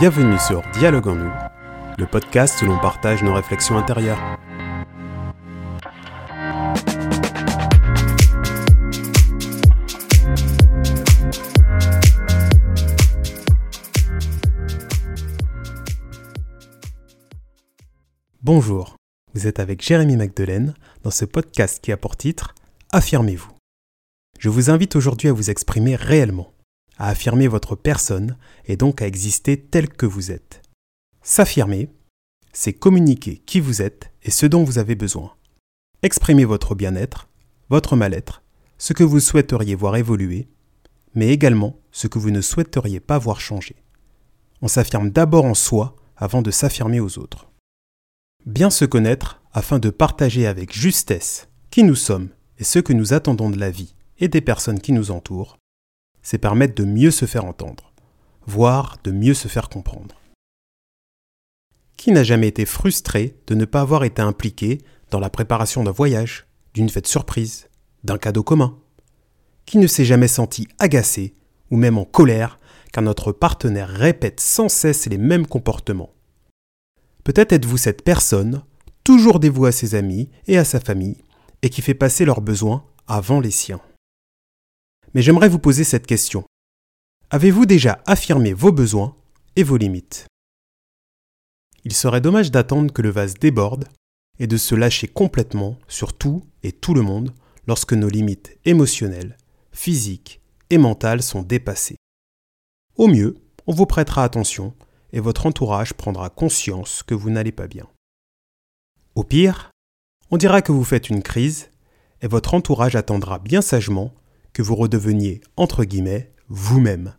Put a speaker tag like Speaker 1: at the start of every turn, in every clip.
Speaker 1: Bienvenue sur Dialogue en nous, le podcast où l'on partage nos réflexions intérieures. Bonjour, vous êtes avec Jérémy Magdelaine dans ce podcast qui a pour titre Affirmez-vous. Je vous invite aujourd'hui à vous exprimer réellement, à affirmer votre personne et donc à exister tel que vous êtes. S'affirmer, c'est communiquer qui vous êtes et ce dont vous avez besoin. Exprimer votre bien-être, votre mal-être, ce que vous souhaiteriez voir évoluer, mais également ce que vous ne souhaiteriez pas voir changer. On s'affirme d'abord en soi avant de s'affirmer aux autres. Bien se connaître afin de partager avec justesse qui nous sommes et ce que nous attendons de la vie et des personnes qui nous entourent, c'est permettre de mieux se faire entendre, voire de mieux se faire comprendre. Qui n'a jamais été frustré de ne pas avoir été impliqué dans la préparation d'un voyage, d'une fête surprise, d'un cadeau commun? Qui ne s'est jamais senti agacé ou même en colère car notre partenaire répète sans cesse les mêmes comportements? Peut-être êtes-vous cette personne, toujours dévouée à ses amis et à sa famille, et qui fait passer leurs besoins avant les siens. Mais j'aimerais vous poser cette question. Avez-vous déjà affirmé vos besoins et vos limites? Il serait dommage d'attendre que le vase déborde et de se lâcher complètement sur tout et tout le monde lorsque nos limites émotionnelles, physiques et mentales sont dépassées. Au mieux, on vous prêtera attention et votre entourage prendra conscience que vous n'allez pas bien. Au pire, on dira que vous faites une crise et votre entourage attendra bien sagement que vous redeveniez, entre guillemets, vous-même,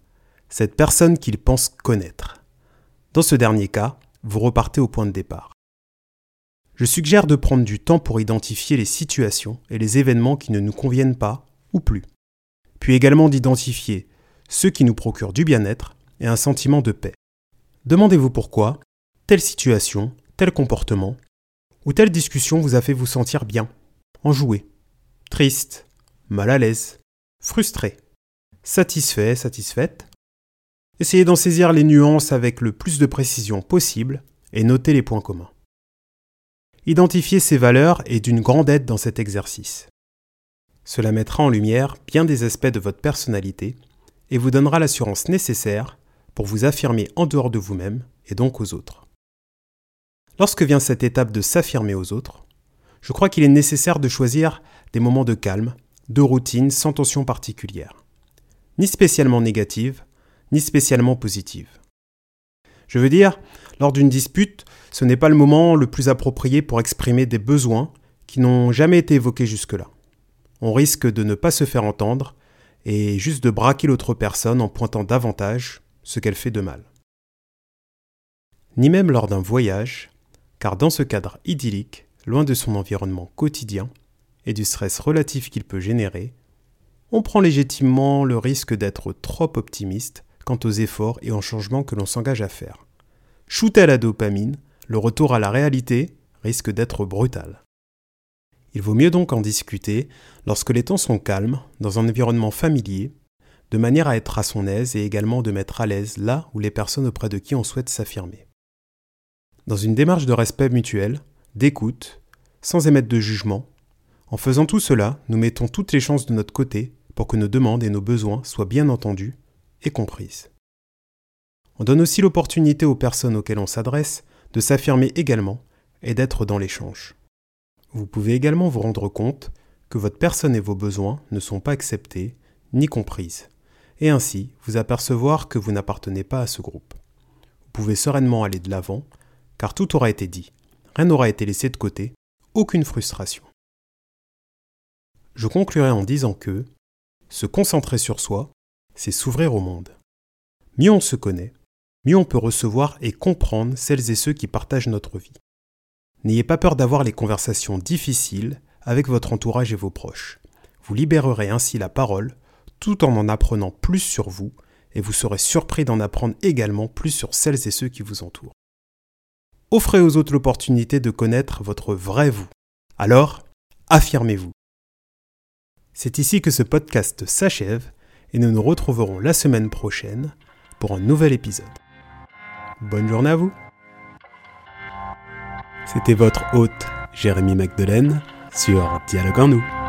Speaker 1: cette personne qu'il pense connaître. Dans ce dernier cas, vous repartez au point de départ. Je suggère de prendre du temps pour identifier les situations et les événements qui ne nous conviennent pas ou plus, puis également d'identifier ceux qui nous procurent du bien-être et un sentiment de paix. Demandez-vous pourquoi telle situation, tel comportement ou telle discussion vous a fait vous sentir bien, enjoué, triste, mal à l'aise, frustré, satisfait, satisfaite. Essayez d'en saisir les nuances avec le plus de précision possible et notez les points communs. Identifier ces valeurs est d'une grande aide dans cet exercice. Cela mettra en lumière bien des aspects de votre personnalité et vous donnera l'assurance nécessaire pour vous affirmer en dehors de vous-même et donc aux autres. Lorsque vient cette étape de s'affirmer aux autres, je crois qu'il est nécessaire de choisir des moments de calme, de routine sans tension particulière, ni spécialement négative, ni spécialement positive. Je veux dire, lors d'une dispute, ce n'est pas le moment le plus approprié pour exprimer des besoins qui n'ont jamais été évoqués jusque-là. On risque de ne pas se faire entendre et juste de braquer l'autre personne en pointant davantage ce qu'elle fait de mal. Ni même lors d'un voyage, car dans ce cadre idyllique, loin de son environnement quotidien et du stress relatif qu'il peut générer, on prend légitimement le risque d'être trop optimiste quant aux efforts et aux changements que l'on s'engage à faire. Shooter à la dopamine, le retour à la réalité risque d'être brutal. Il vaut mieux donc en discuter lorsque les temps sont calmes, dans un environnement familier, de manière à être à son aise et également de mettre à l'aise là où les personnes auprès de qui on souhaite s'affirmer. Dans une démarche de respect mutuel, d'écoute, sans émettre de jugement, en faisant tout cela, nous mettons toutes les chances de notre côté pour que nos demandes et nos besoins soient bien entendus et comprises. On donne aussi l'opportunité aux personnes auxquelles on s'adresse de s'affirmer également et d'être dans l'échange. Vous pouvez également vous rendre compte que votre personne et vos besoins ne sont pas acceptés ni comprises et ainsi vous apercevoir que vous n'appartenez pas à ce groupe. Vous pouvez sereinement aller de l'avant, car tout aura été dit, rien n'aura été laissé de côté, aucune frustration. Je conclurai en disant que se concentrer sur soi, c'est s'ouvrir au monde. Mieux on se connaît, mieux on peut recevoir et comprendre celles et ceux qui partagent notre vie. N'ayez pas peur d'avoir les conversations difficiles avec votre entourage et vos proches. Vous libérerez ainsi la parole tout en en apprenant plus sur vous, et vous serez surpris d'en apprendre également plus sur celles et ceux qui vous entourent. Offrez aux autres l'opportunité de connaître votre vrai vous. Alors, affirmez-vous. C'est ici que ce podcast s'achève et nous nous retrouverons la semaine prochaine pour un nouvel épisode. Bonne journée à vous C'était votre hôte Jérémy Magdelaine sur Dialogue en nous.